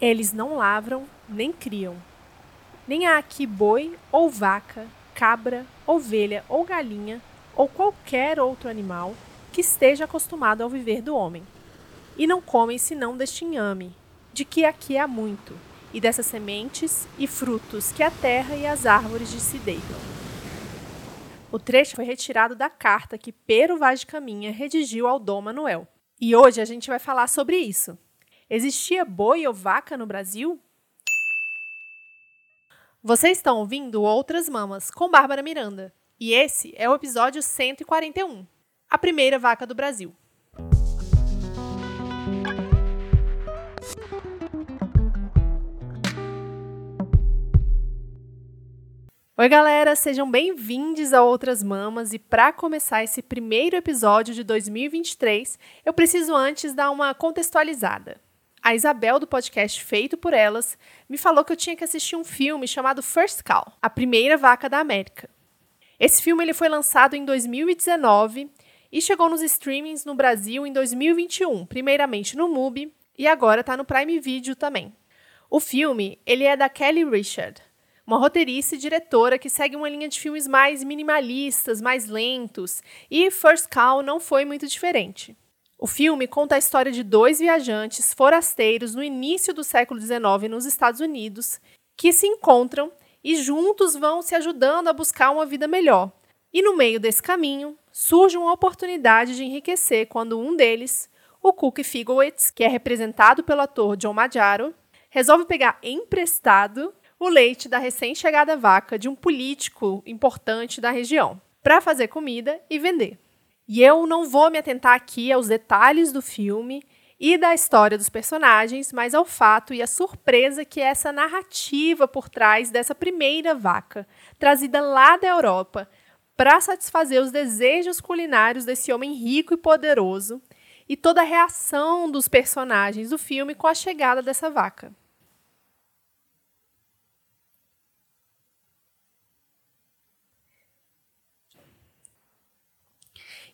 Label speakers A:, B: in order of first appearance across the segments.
A: Eles não lavram nem criam. Nem há aqui boi ou vaca, cabra, ovelha ou galinha ou qualquer outro animal que esteja acostumado ao viver do homem. E não comem senão deste inhame, de que aqui há muito, e dessas sementes e frutos que a terra e as árvores de se deitam. O trecho foi retirado da carta que Pero Vaz de Caminha redigiu ao Dom Manuel. E hoje a gente vai falar sobre isso. Existia boi ou vaca no Brasil? Vocês estão ouvindo Outras Mamas com Bárbara Miranda. E esse é o episódio 141 A Primeira Vaca do Brasil. Oi, galera, sejam bem-vindos a Outras Mamas. E para começar esse primeiro episódio de 2023, eu preciso antes dar uma contextualizada. A Isabel, do podcast Feito por Elas, me falou que eu tinha que assistir um filme chamado First Cow A Primeira Vaca da América. Esse filme ele foi lançado em 2019 e chegou nos streamings no Brasil em 2021, primeiramente no MUBI e agora está no Prime Video também. O filme ele é da Kelly Richard uma roteirista e diretora que segue uma linha de filmes mais minimalistas, mais lentos, e First Call não foi muito diferente. O filme conta a história de dois viajantes forasteiros no início do século XIX nos Estados Unidos que se encontram e juntos vão se ajudando a buscar uma vida melhor. E no meio desse caminho surge uma oportunidade de enriquecer quando um deles, o Cook Figowitz, que é representado pelo ator John Maggiaro, resolve pegar emprestado o leite da recém-chegada vaca de um político importante da região, para fazer comida e vender. E eu não vou me atentar aqui aos detalhes do filme e da história dos personagens, mas ao fato e à surpresa que é essa narrativa por trás dessa primeira vaca, trazida lá da Europa para satisfazer os desejos culinários desse homem rico e poderoso, e toda a reação dos personagens do filme com a chegada dessa vaca.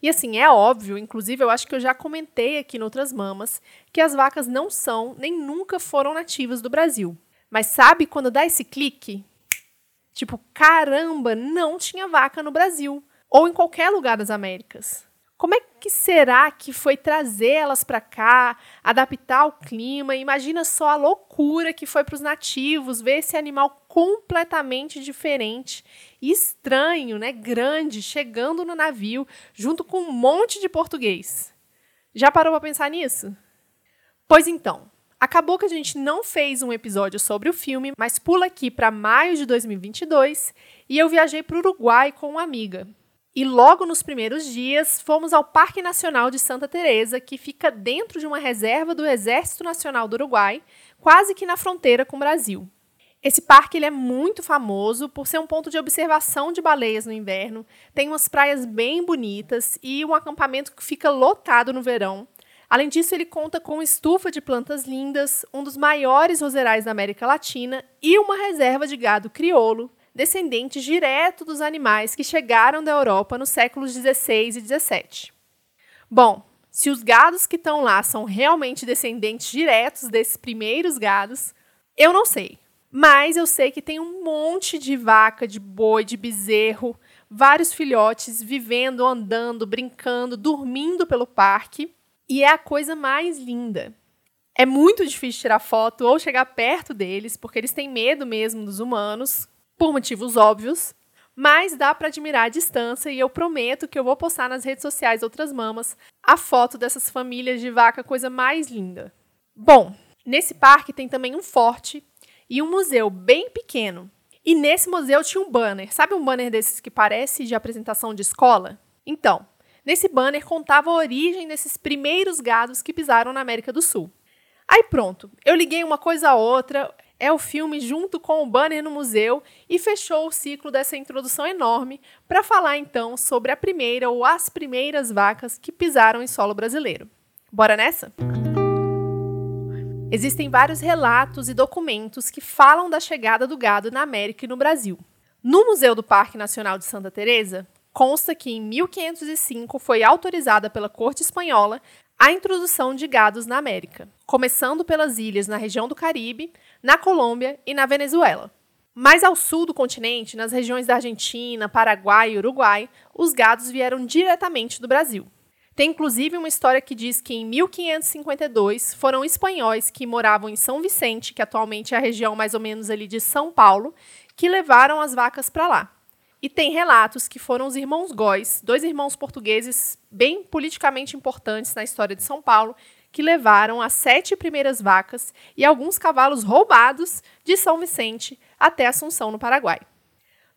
A: E assim, é óbvio, inclusive eu acho que eu já comentei aqui em outras mamas, que as vacas não são nem nunca foram nativas do Brasil. Mas sabe quando dá esse clique? Tipo, caramba, não tinha vaca no Brasil. Ou em qualquer lugar das Américas. Como é que será que foi trazer elas para cá, adaptar o clima? Imagina só a loucura que foi para os nativos ver esse animal completamente diferente, estranho, né, grande, chegando no navio junto com um monte de português. Já parou para pensar nisso? Pois então, acabou que a gente não fez um episódio sobre o filme, mas pula aqui para maio de 2022 e eu viajei para o Uruguai com uma amiga. E logo nos primeiros dias, fomos ao Parque Nacional de Santa Teresa, que fica dentro de uma reserva do Exército Nacional do Uruguai, quase que na fronteira com o Brasil. Esse parque ele é muito famoso por ser um ponto de observação de baleias no inverno, tem umas praias bem bonitas e um acampamento que fica lotado no verão. Além disso, ele conta com estufa de plantas lindas, um dos maiores roserais da América Latina e uma reserva de gado crioulo, descendentes direto dos animais que chegaram da Europa nos séculos 16 e 17. Bom, se os gados que estão lá são realmente descendentes diretos desses primeiros gados, eu não sei. Mas eu sei que tem um monte de vaca, de boi, de bezerro, vários filhotes vivendo, andando, brincando, dormindo pelo parque. E é a coisa mais linda. É muito difícil tirar foto ou chegar perto deles, porque eles têm medo mesmo dos humanos, por motivos óbvios, mas dá para admirar a distância e eu prometo que eu vou postar nas redes sociais Outras Mamas a foto dessas famílias de vaca, coisa mais linda. Bom, nesse parque tem também um forte e um museu bem pequeno. E nesse museu tinha um banner, sabe um banner desses que parece de apresentação de escola? Então, nesse banner contava a origem desses primeiros gados que pisaram na América do Sul. Aí pronto, eu liguei uma coisa a outra, é o filme junto com o banner no museu e fechou o ciclo dessa introdução enorme para falar então sobre a primeira ou as primeiras vacas que pisaram em solo brasileiro. Bora nessa? Existem vários relatos e documentos que falam da chegada do gado na América e no Brasil. No Museu do Parque Nacional de Santa Teresa, consta que em 1505 foi autorizada pela corte espanhola a introdução de gados na América, começando pelas ilhas na região do Caribe, na Colômbia e na Venezuela. Mais ao sul do continente, nas regiões da Argentina, Paraguai e Uruguai, os gados vieram diretamente do Brasil. Tem inclusive uma história que diz que em 1552 foram espanhóis que moravam em São Vicente, que atualmente é a região mais ou menos ali de São Paulo, que levaram as vacas para lá. E tem relatos que foram os irmãos Góis, dois irmãos portugueses bem politicamente importantes na história de São Paulo, que levaram as sete primeiras vacas e alguns cavalos roubados de São Vicente até Assunção, no Paraguai.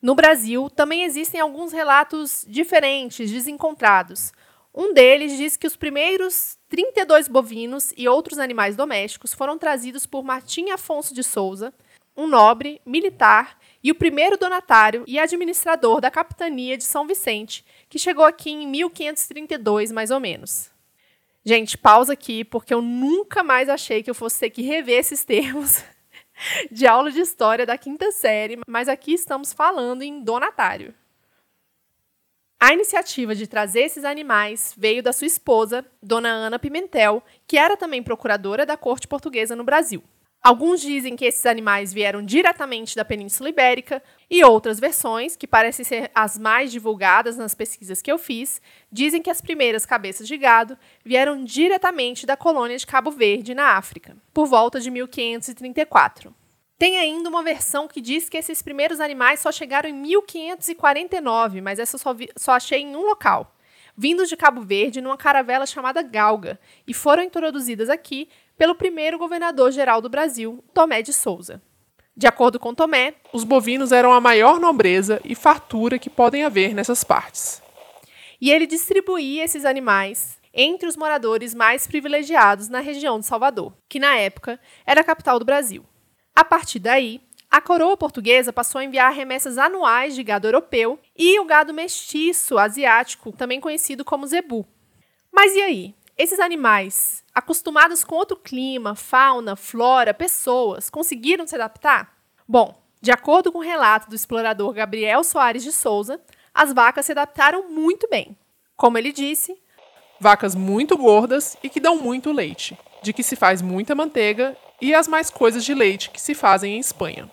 A: No Brasil, também existem alguns relatos diferentes, desencontrados. Um deles diz que os primeiros 32 bovinos e outros animais domésticos foram trazidos por Martim Afonso de Souza, um nobre, militar e o primeiro donatário e administrador da capitania de São Vicente, que chegou aqui em 1532, mais ou menos. Gente, pausa aqui, porque eu nunca mais achei que eu fosse ter que rever esses termos de aula de história da quinta série, mas aqui estamos falando em donatário. A iniciativa de trazer esses animais veio da sua esposa, Dona Ana Pimentel, que era também procuradora da corte portuguesa no Brasil. Alguns dizem que esses animais vieram diretamente da Península Ibérica, e outras versões, que parecem ser as mais divulgadas nas pesquisas que eu fiz, dizem que as primeiras cabeças de gado vieram diretamente da colônia de Cabo Verde, na África, por volta de 1534. Tem ainda uma versão que diz que esses primeiros animais só chegaram em 1549, mas essa só, vi, só achei em um local. Vindos de Cabo Verde numa caravela chamada Galga, e foram introduzidas aqui pelo primeiro governador-geral do Brasil, Tomé de Souza. De acordo com Tomé,
B: os bovinos eram a maior nobreza e fartura que podem haver nessas partes.
A: E ele distribuía esses animais entre os moradores mais privilegiados na região de Salvador, que na época era a capital do Brasil. A partir daí, a coroa portuguesa passou a enviar remessas anuais de gado europeu e o gado mestiço asiático, também conhecido como zebu. Mas e aí? Esses animais, acostumados com outro clima, fauna, flora, pessoas, conseguiram se adaptar? Bom, de acordo com o relato do explorador Gabriel Soares de Souza, as vacas se adaptaram muito bem. Como ele disse,
B: vacas muito gordas e que dão muito leite, de que se faz muita manteiga e as mais coisas de leite que se fazem em Espanha.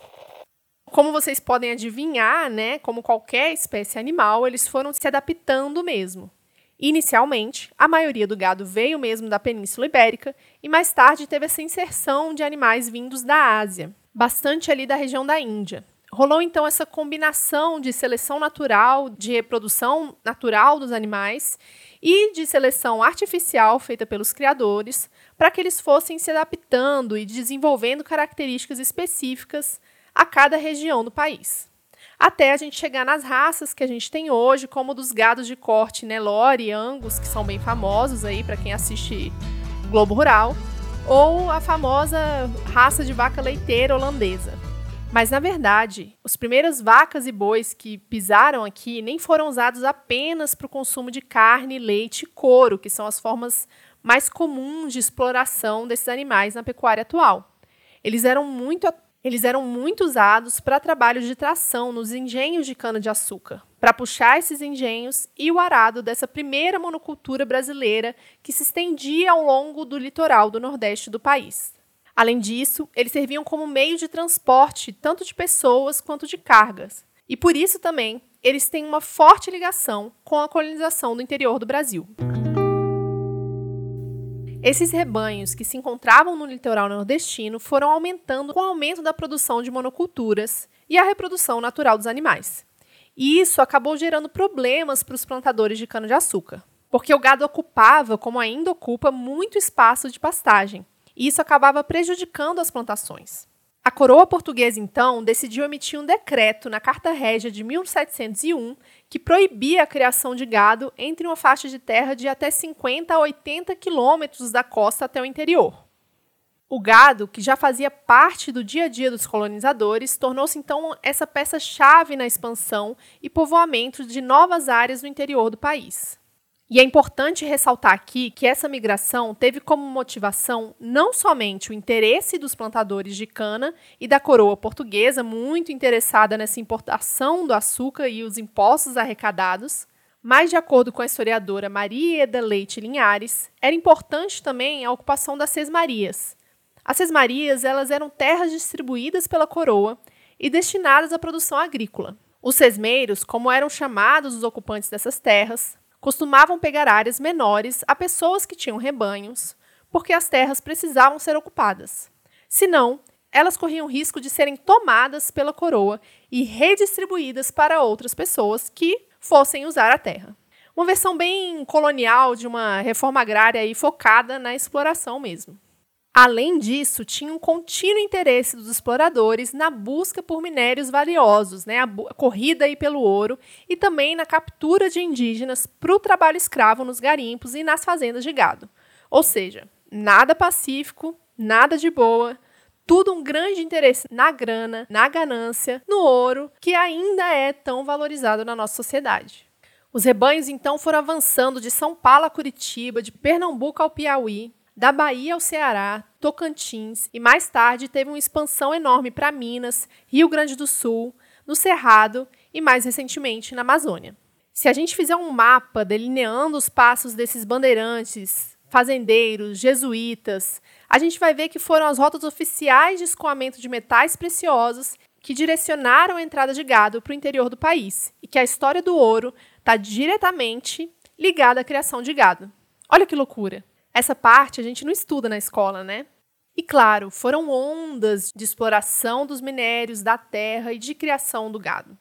A: Como vocês podem adivinhar, né, como qualquer espécie animal, eles foram se adaptando mesmo. Inicialmente, a maioria do gado veio mesmo da Península Ibérica e mais tarde teve essa inserção de animais vindos da Ásia, bastante ali da região da Índia. Rolou então essa combinação de seleção natural, de reprodução natural dos animais e de seleção artificial feita pelos criadores, para que eles fossem se adaptando e desenvolvendo características específicas a cada região do país. Até a gente chegar nas raças que a gente tem hoje, como dos gados de corte Nelore e Angus, que são bem famosos aí para quem assiste Globo Rural, ou a famosa raça de vaca leiteira holandesa. Mas na verdade, os primeiros vacas e bois que pisaram aqui nem foram usados apenas para o consumo de carne, leite e couro, que são as formas mais comuns de exploração desses animais na pecuária atual. Eles eram muito, eles eram muito usados para trabalhos de tração nos engenhos de cana-de-açúcar, para puxar esses engenhos e o arado dessa primeira monocultura brasileira que se estendia ao longo do litoral do nordeste do país. Além disso, eles serviam como meio de transporte tanto de pessoas quanto de cargas. E por isso também eles têm uma forte ligação com a colonização do interior do Brasil. Esses rebanhos que se encontravam no litoral nordestino foram aumentando com o aumento da produção de monoculturas e a reprodução natural dos animais. E isso acabou gerando problemas para os plantadores de cana-de-açúcar, porque o gado ocupava, como ainda ocupa, muito espaço de pastagem, e isso acabava prejudicando as plantações. A coroa portuguesa, então, decidiu emitir um decreto na Carta Régia de 1701 que proibia a criação de gado entre uma faixa de terra de até 50 a 80 quilômetros da costa até o interior. O gado, que já fazia parte do dia a dia dos colonizadores, tornou-se então essa peça-chave na expansão e povoamento de novas áreas no interior do país. E é importante ressaltar aqui que essa migração teve como motivação não somente o interesse dos plantadores de cana e da coroa portuguesa, muito interessada nessa importação do açúcar e os impostos arrecadados, Mas, de acordo com a historiadora Maria Eda Leite Linhares, era importante também a ocupação das Sesmarias. As Sesmarias elas eram terras distribuídas pela coroa e destinadas à produção agrícola. Os sesmeiros, como eram chamados os ocupantes dessas terras, costumavam pegar áreas menores a pessoas que tinham rebanhos, porque as terras precisavam ser ocupadas. Senão, elas corriam risco de serem tomadas pela coroa e redistribuídas para outras pessoas que fossem usar a terra. Uma versão bem colonial de uma reforma agrária e focada na exploração mesmo. Além disso, tinha um contínuo interesse dos exploradores na busca por minérios valiosos, né, a, a corrida aí pelo ouro, e também na captura de indígenas para o trabalho escravo nos garimpos e nas fazendas de gado. Ou seja, nada pacífico, nada de boa, tudo um grande interesse na grana, na ganância, no ouro, que ainda é tão valorizado na nossa sociedade. Os rebanhos então foram avançando de São Paulo a Curitiba, de Pernambuco ao Piauí, da Bahia ao Ceará, Tocantins e mais tarde teve uma expansão enorme para Minas, Rio Grande do Sul, no Cerrado e mais recentemente na Amazônia. Se a gente fizer um mapa delineando os passos desses bandeirantes, fazendeiros, jesuítas, a gente vai ver que foram as rotas oficiais de escoamento de metais preciosos que direcionaram a entrada de gado para o interior do país e que a história do ouro está diretamente ligada à criação de gado. Olha que loucura! Essa parte a gente não estuda na escola, né? E claro, foram ondas de exploração dos minérios, da terra e de criação do gado.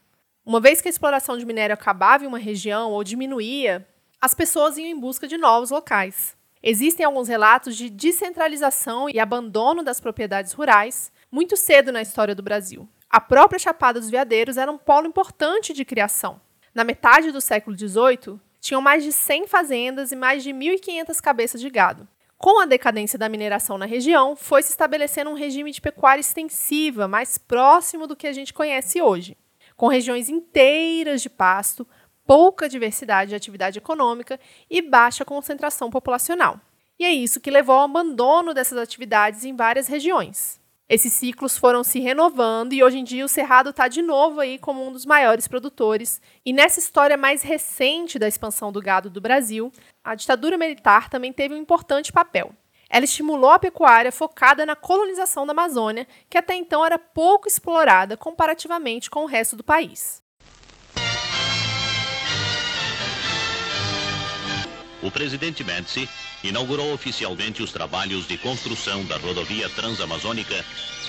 A: Uma vez que a exploração de minério acabava em uma região ou diminuía, as pessoas iam em busca de novos locais. Existem alguns relatos de descentralização e abandono das propriedades rurais muito cedo na história do Brasil. A própria Chapada dos Veadeiros era um polo importante de criação. Na metade do século XVIII, tinham mais de 100 fazendas e mais de 1.500 cabeças de gado. Com a decadência da mineração na região, foi se estabelecendo um regime de pecuária extensiva, mais próximo do que a gente conhece hoje, com regiões inteiras de pasto, pouca diversidade de atividade econômica e baixa concentração populacional. E é isso que levou ao abandono dessas atividades em várias regiões. Esses ciclos foram se renovando e hoje em dia o Cerrado está de novo aí como um dos maiores produtores. E nessa história mais recente da expansão do gado do Brasil, a ditadura militar também teve um importante papel. Ela estimulou a pecuária focada na colonização da Amazônia, que até então era pouco explorada comparativamente com o resto do país.
C: O presidente Médici inaugurou oficialmente os trabalhos de construção da rodovia transamazônica,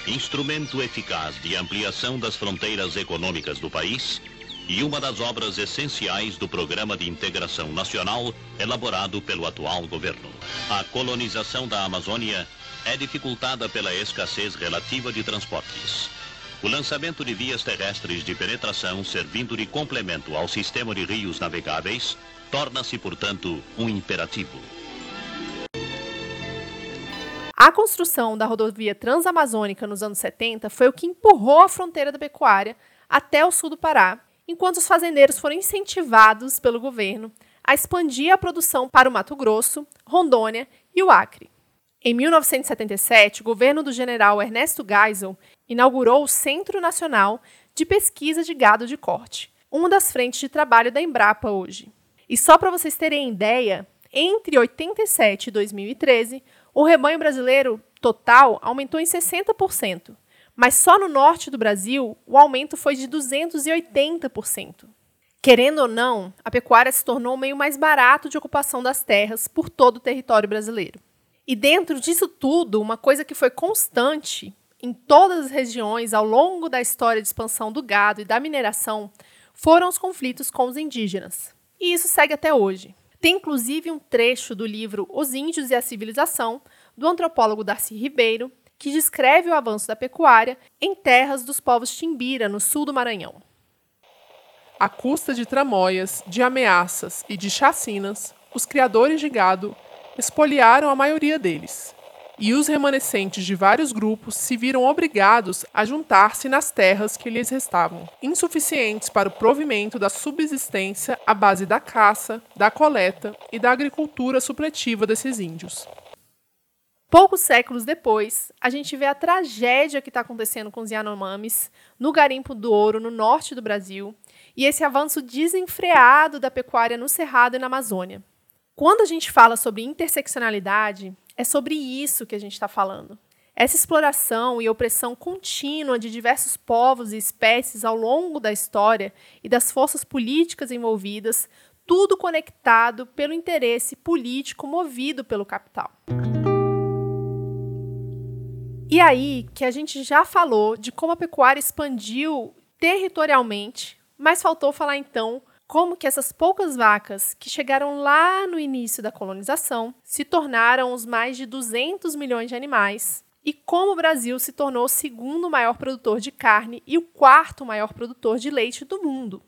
C: instrumento eficaz de ampliação das fronteiras econômicas do país e uma das obras essenciais do Programa de Integração Nacional elaborado pelo atual governo. A colonização da Amazônia é dificultada pela escassez relativa de transportes. O lançamento de vias terrestres de penetração servindo de complemento ao sistema de rios navegáveis torna-se, portanto, um imperativo.
A: A construção da rodovia transamazônica nos anos 70 foi o que empurrou a fronteira da pecuária até o sul do Pará, enquanto os fazendeiros foram incentivados pelo governo a expandir a produção para o Mato Grosso, Rondônia e o Acre. Em 1977, o governo do general Ernesto Geisel inaugurou o Centro Nacional de Pesquisa de Gado de Corte, uma das frentes de trabalho da Embrapa hoje. E só para vocês terem ideia, entre 87 e 2013, o rebanho brasileiro total aumentou em 60%, mas só no norte do Brasil o aumento foi de 280%. Querendo ou não, a pecuária se tornou o meio mais barato de ocupação das terras por todo o território brasileiro. E dentro disso tudo, uma coisa que foi constante em todas as regiões ao longo da história de expansão do gado e da mineração foram os conflitos com os indígenas. E isso segue até hoje. Tem inclusive um trecho do livro Os Índios e a Civilização, do antropólogo Darcy Ribeiro, que descreve o avanço da pecuária em terras dos povos Timbira, no sul do Maranhão.
B: À custa de tramóias, de ameaças e de chacinas, os criadores de gado expoliaram a maioria deles, e os remanescentes de vários grupos se viram obrigados a juntar-se nas terras que lhes restavam, insuficientes para o provimento da subsistência à base da caça, da coleta e da agricultura supletiva desses índios.
A: Poucos séculos depois, a gente vê a tragédia que está acontecendo com os Yanomamis no garimpo do ouro no norte do Brasil e esse avanço desenfreado da pecuária no Cerrado e na Amazônia. Quando a gente fala sobre interseccionalidade, é sobre isso que a gente está falando. Essa exploração e opressão contínua de diversos povos e espécies ao longo da história e das forças políticas envolvidas, tudo conectado pelo interesse político movido pelo capital. E aí que a gente já falou de como a pecuária expandiu territorialmente, mas faltou falar então como que essas poucas vacas que chegaram lá no início da colonização se tornaram os mais de 200 milhões de animais e como o Brasil se tornou o segundo maior produtor de carne e o quarto maior produtor de leite do mundo.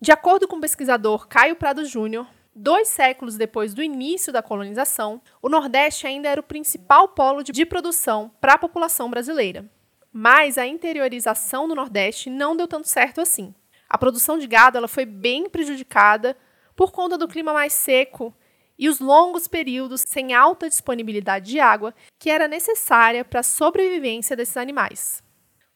A: De acordo com o pesquisador Caio Prado Júnior, Dois séculos depois do início da colonização, o Nordeste ainda era o principal polo de produção para a população brasileira. Mas a interiorização do Nordeste não deu tanto certo assim. A produção de gado ela foi bem prejudicada por conta do clima mais seco e os longos períodos sem alta disponibilidade de água que era necessária para a sobrevivência desses animais.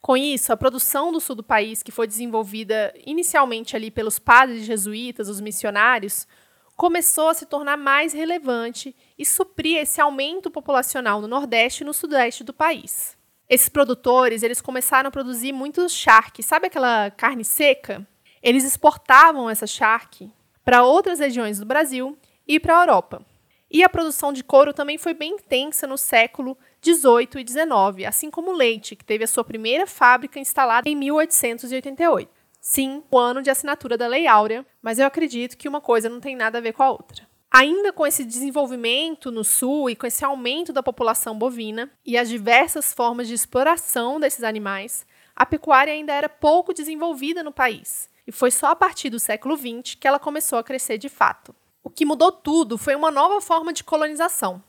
A: Com isso, a produção do sul do país, que foi desenvolvida inicialmente ali pelos padres jesuítas, os missionários, começou a se tornar mais relevante e suprir esse aumento populacional no Nordeste e no Sudeste do país. Esses produtores, eles começaram a produzir muito charque, sabe aquela carne seca? Eles exportavam essa charque para outras regiões do Brasil e para a Europa. E a produção de couro também foi bem intensa no século 18 e 19, assim como o leite, que teve a sua primeira fábrica instalada em 1888. Sim, o ano de assinatura da Lei Áurea, mas eu acredito que uma coisa não tem nada a ver com a outra. Ainda com esse desenvolvimento no sul e com esse aumento da população bovina e as diversas formas de exploração desses animais, a pecuária ainda era pouco desenvolvida no país. E foi só a partir do século XX que ela começou a crescer de fato. O que mudou tudo foi uma nova forma de colonização.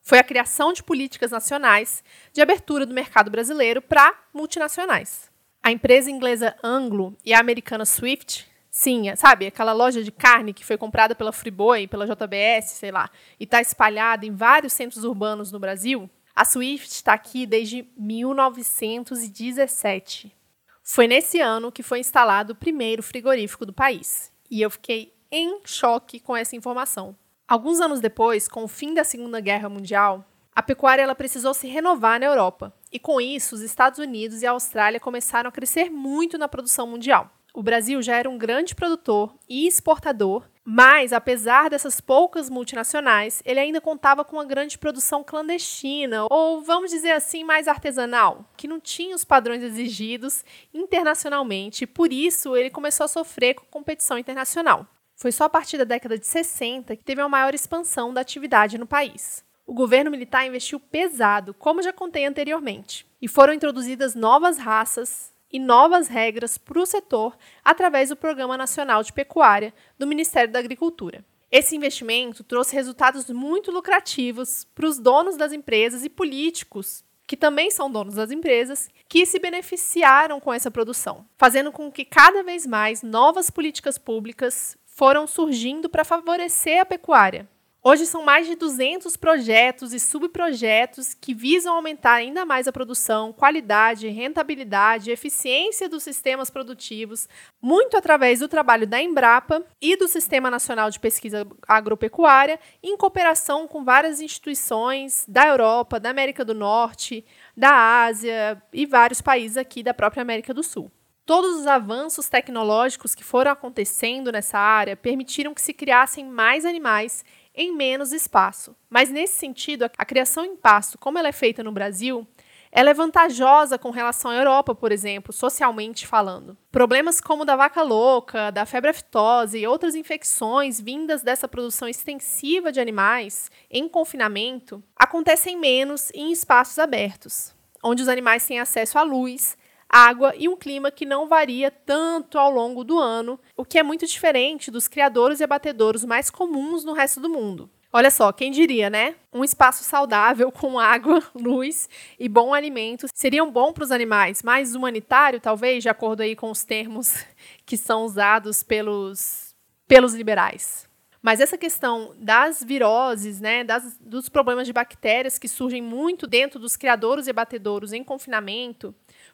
A: Foi a criação de políticas nacionais de abertura do mercado brasileiro para multinacionais. A empresa inglesa Anglo e a americana Swift, sim, sabe, aquela loja de carne que foi comprada pela Friboi, pela JBS, sei lá, e está espalhada em vários centros urbanos no Brasil, a Swift está aqui desde 1917. Foi nesse ano que foi instalado o primeiro frigorífico do país. E eu fiquei em choque com essa informação. Alguns anos depois, com o fim da Segunda Guerra Mundial, a pecuária ela precisou se renovar na Europa, e com isso os Estados Unidos e a Austrália começaram a crescer muito na produção mundial. O Brasil já era um grande produtor e exportador, mas apesar dessas poucas multinacionais, ele ainda contava com uma grande produção clandestina, ou vamos dizer assim, mais artesanal, que não tinha os padrões exigidos internacionalmente, e por isso ele começou a sofrer com competição internacional. Foi só a partir da década de 60 que teve uma maior expansão da atividade no país o governo militar investiu pesado, como já contei anteriormente, e foram introduzidas novas raças e novas regras para o setor através do Programa Nacional de Pecuária do Ministério da Agricultura. Esse investimento trouxe resultados muito lucrativos para os donos das empresas e políticos, que também são donos das empresas, que se beneficiaram com essa produção, fazendo com que cada vez mais novas políticas públicas foram surgindo para favorecer a pecuária, Hoje são mais de 200 projetos e subprojetos que visam aumentar ainda mais a produção, qualidade, rentabilidade eficiência dos sistemas produtivos, muito através do trabalho da Embrapa e do Sistema Nacional de Pesquisa Agropecuária, em cooperação com várias instituições da Europa, da América do Norte, da Ásia e vários países aqui da própria América do Sul. Todos os avanços tecnológicos que foram acontecendo nessa área permitiram que se criassem mais animais em menos espaço. Mas nesse sentido, a criação em pasto, como ela é feita no Brasil, ela é vantajosa com relação à Europa, por exemplo, socialmente falando. Problemas como da vaca louca, da febre aftosa e outras infecções vindas dessa produção extensiva de animais em confinamento acontecem menos em espaços abertos, onde os animais têm acesso à luz, água e um clima que não varia tanto ao longo do ano, o que é muito diferente dos criadouros e abatedouros mais comuns no resto do mundo. Olha só, quem diria, né? Um espaço saudável com água, luz e bom alimento seria bom para os animais, mais humanitário, talvez, de acordo aí com os termos que são usados pelos, pelos liberais. Mas essa questão das viroses, né, das, dos problemas de bactérias que surgem muito dentro dos criadouros e abatedouros em confinamento,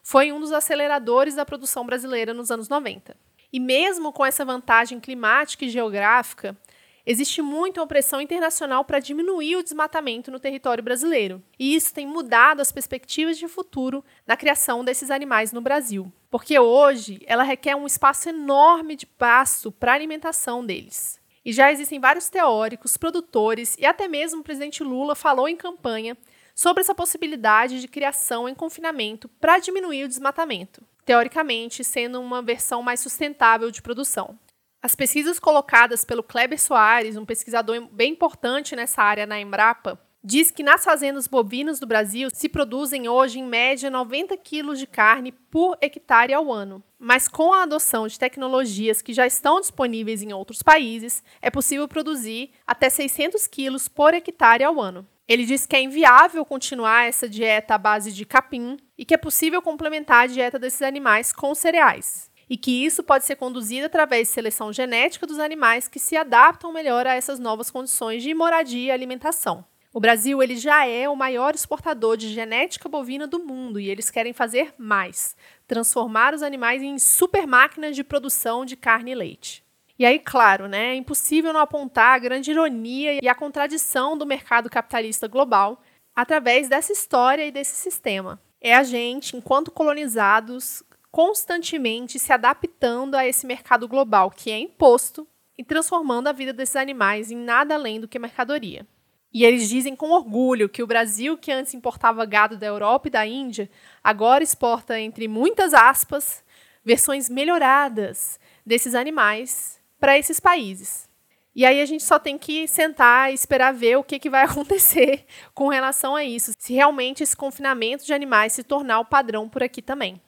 A: foi um dos aceleradores da produção brasileira nos anos 90. E mesmo com essa vantagem climática e geográfica, existe muita opressão internacional para diminuir o desmatamento no território brasileiro. E isso tem mudado as perspectivas de futuro na criação desses animais no Brasil. Porque hoje ela requer um espaço enorme de pasto para a alimentação deles. E já existem vários teóricos, produtores e até mesmo o presidente Lula falou em campanha sobre essa possibilidade de criação em confinamento para diminuir o desmatamento, teoricamente sendo uma versão mais sustentável de produção. As pesquisas colocadas pelo Kleber Soares, um pesquisador bem importante nessa área na Embrapa, diz que nas fazendas bovinas do Brasil se produzem hoje, em média, 90 quilos de carne por hectare ao ano. Mas com a adoção de tecnologias que já estão disponíveis em outros países, é possível produzir até 600 quilos por hectare ao ano. Ele diz que é inviável continuar essa dieta à base de capim e que é possível complementar a dieta desses animais com cereais e que isso pode ser conduzido através de seleção genética dos animais que se adaptam melhor a essas novas condições de moradia e alimentação. O Brasil ele já é o maior exportador de genética bovina do mundo e eles querem fazer mais, transformar os animais em super máquinas de produção de carne e leite. E aí, claro, né, é impossível não apontar a grande ironia e a contradição do mercado capitalista global através dessa história e desse sistema. É a gente, enquanto colonizados, constantemente se adaptando a esse mercado global que é imposto e transformando a vida desses animais em nada além do que mercadoria. E eles dizem com orgulho que o Brasil, que antes importava gado da Europa e da Índia, agora exporta, entre muitas aspas, versões melhoradas desses animais para esses países. E aí a gente só tem que sentar e esperar ver o que, que vai acontecer com relação a isso, se realmente esse confinamento de animais se tornar o padrão por aqui também.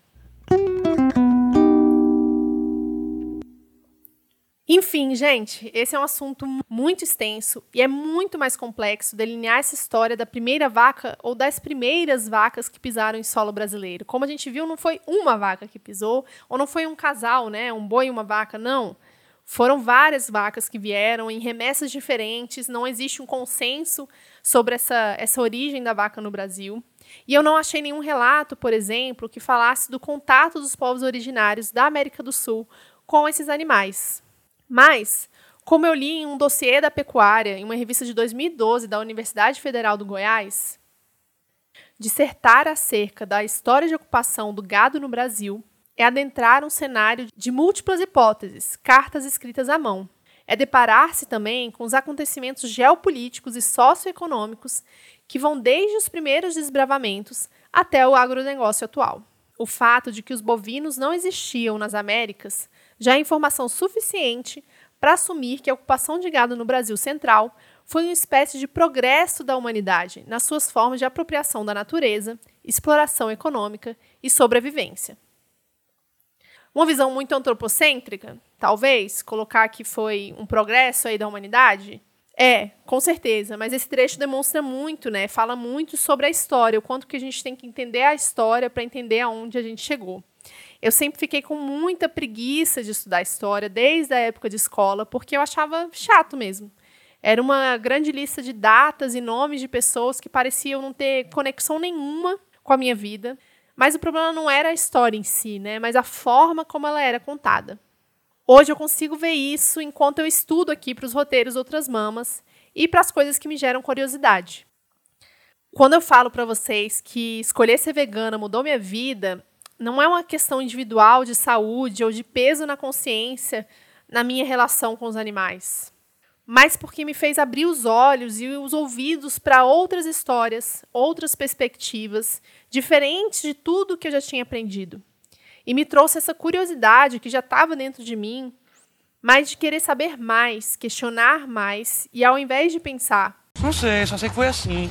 A: Enfim, gente, esse é um assunto muito extenso e é muito mais complexo delinear essa história da primeira vaca ou das primeiras vacas que pisaram em solo brasileiro. Como a gente viu, não foi uma vaca que pisou, ou não foi um casal, né, um boi e uma vaca, não. Foram várias vacas que vieram em remessas diferentes, não existe um consenso sobre essa, essa origem da vaca no Brasil. E eu não achei nenhum relato, por exemplo, que falasse do contato dos povos originários da América do Sul com esses animais. Mas, como eu li em um dossiê da pecuária, em uma revista de 2012 da Universidade Federal do Goiás, dissertar acerca da história de ocupação do gado no Brasil é adentrar um cenário de múltiplas hipóteses, cartas escritas à mão. É deparar-se também com os acontecimentos geopolíticos e socioeconômicos que vão desde os primeiros desbravamentos até o agronegócio atual. O fato de que os bovinos não existiam nas Américas já é informação suficiente para assumir que a ocupação de gado no Brasil Central foi uma espécie de progresso da humanidade nas suas formas de apropriação da natureza, exploração econômica e sobrevivência. Uma visão muito antropocêntrica, talvez, colocar que foi um progresso aí da humanidade, é, com certeza, mas esse trecho demonstra muito, né? Fala muito sobre a história, o quanto que a gente tem que entender a história para entender aonde a gente chegou. Eu sempre fiquei com muita preguiça de estudar história desde a época de escola, porque eu achava chato mesmo. Era uma grande lista de datas e nomes de pessoas que pareciam não ter conexão nenhuma com a minha vida. Mas o problema não era a história em si, né? Mas a forma como ela era contada. Hoje eu consigo ver isso enquanto eu estudo aqui para os roteiros Outras Mamas e para as coisas que me geram curiosidade. Quando eu falo para vocês que escolher ser vegana mudou minha vida, não é uma questão individual de saúde ou de peso na consciência na minha relação com os animais, mas porque me fez abrir os olhos e os ouvidos para outras histórias, outras perspectivas, diferentes de tudo que eu já tinha aprendido e me trouxe essa curiosidade que já estava dentro de mim, mas de querer saber mais, questionar mais e ao invés de pensar,
D: não sei, só sei que foi assim.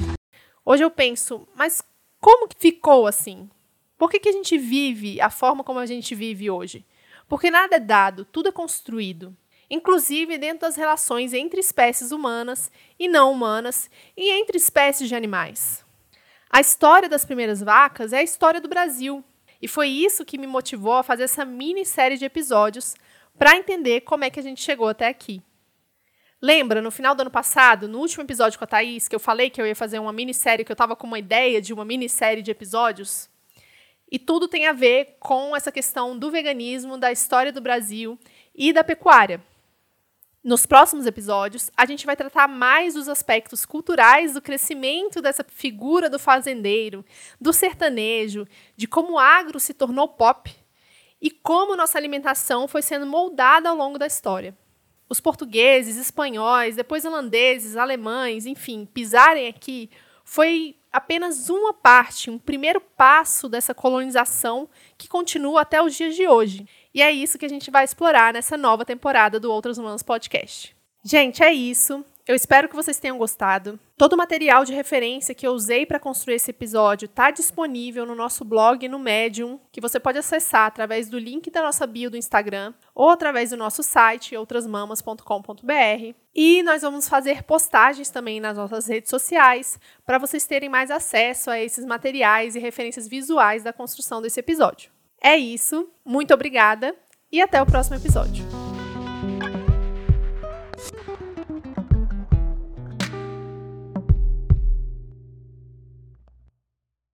A: Hoje eu penso, mas como que ficou assim? Por que, que a gente vive a forma como a gente vive hoje? Porque nada é dado, tudo é construído. Inclusive dentro das relações entre espécies humanas e não humanas e entre espécies de animais. A história das primeiras vacas é a história do Brasil, e foi isso que me motivou a fazer essa minissérie de episódios para entender como é que a gente chegou até aqui. Lembra, no final do ano passado, no último episódio com a Thaís, que eu falei que eu ia fazer uma minissérie, que eu tava com uma ideia de uma minissérie de episódios? E tudo tem a ver com essa questão do veganismo, da história do Brasil e da pecuária. Nos próximos episódios, a gente vai tratar mais dos aspectos culturais do crescimento dessa figura do fazendeiro, do sertanejo, de como o agro se tornou pop e como nossa alimentação foi sendo moldada ao longo da história. Os portugueses, espanhóis, depois holandeses, alemães, enfim, pisarem aqui foi apenas uma parte, um primeiro passo dessa colonização que continua até os dias de hoje. E é isso que a gente vai explorar nessa nova temporada do Outras Humanas Podcast. Gente, é isso. Eu espero que vocês tenham gostado. Todo o material de referência que eu usei para construir esse episódio está disponível no nosso blog no Medium, que você pode acessar através do link da nossa bio do Instagram ou através do nosso site outrasmamas.com.br. E nós vamos fazer postagens também nas nossas redes sociais para vocês terem mais acesso a esses materiais e referências visuais da construção desse episódio. É isso, muito obrigada e até o próximo episódio.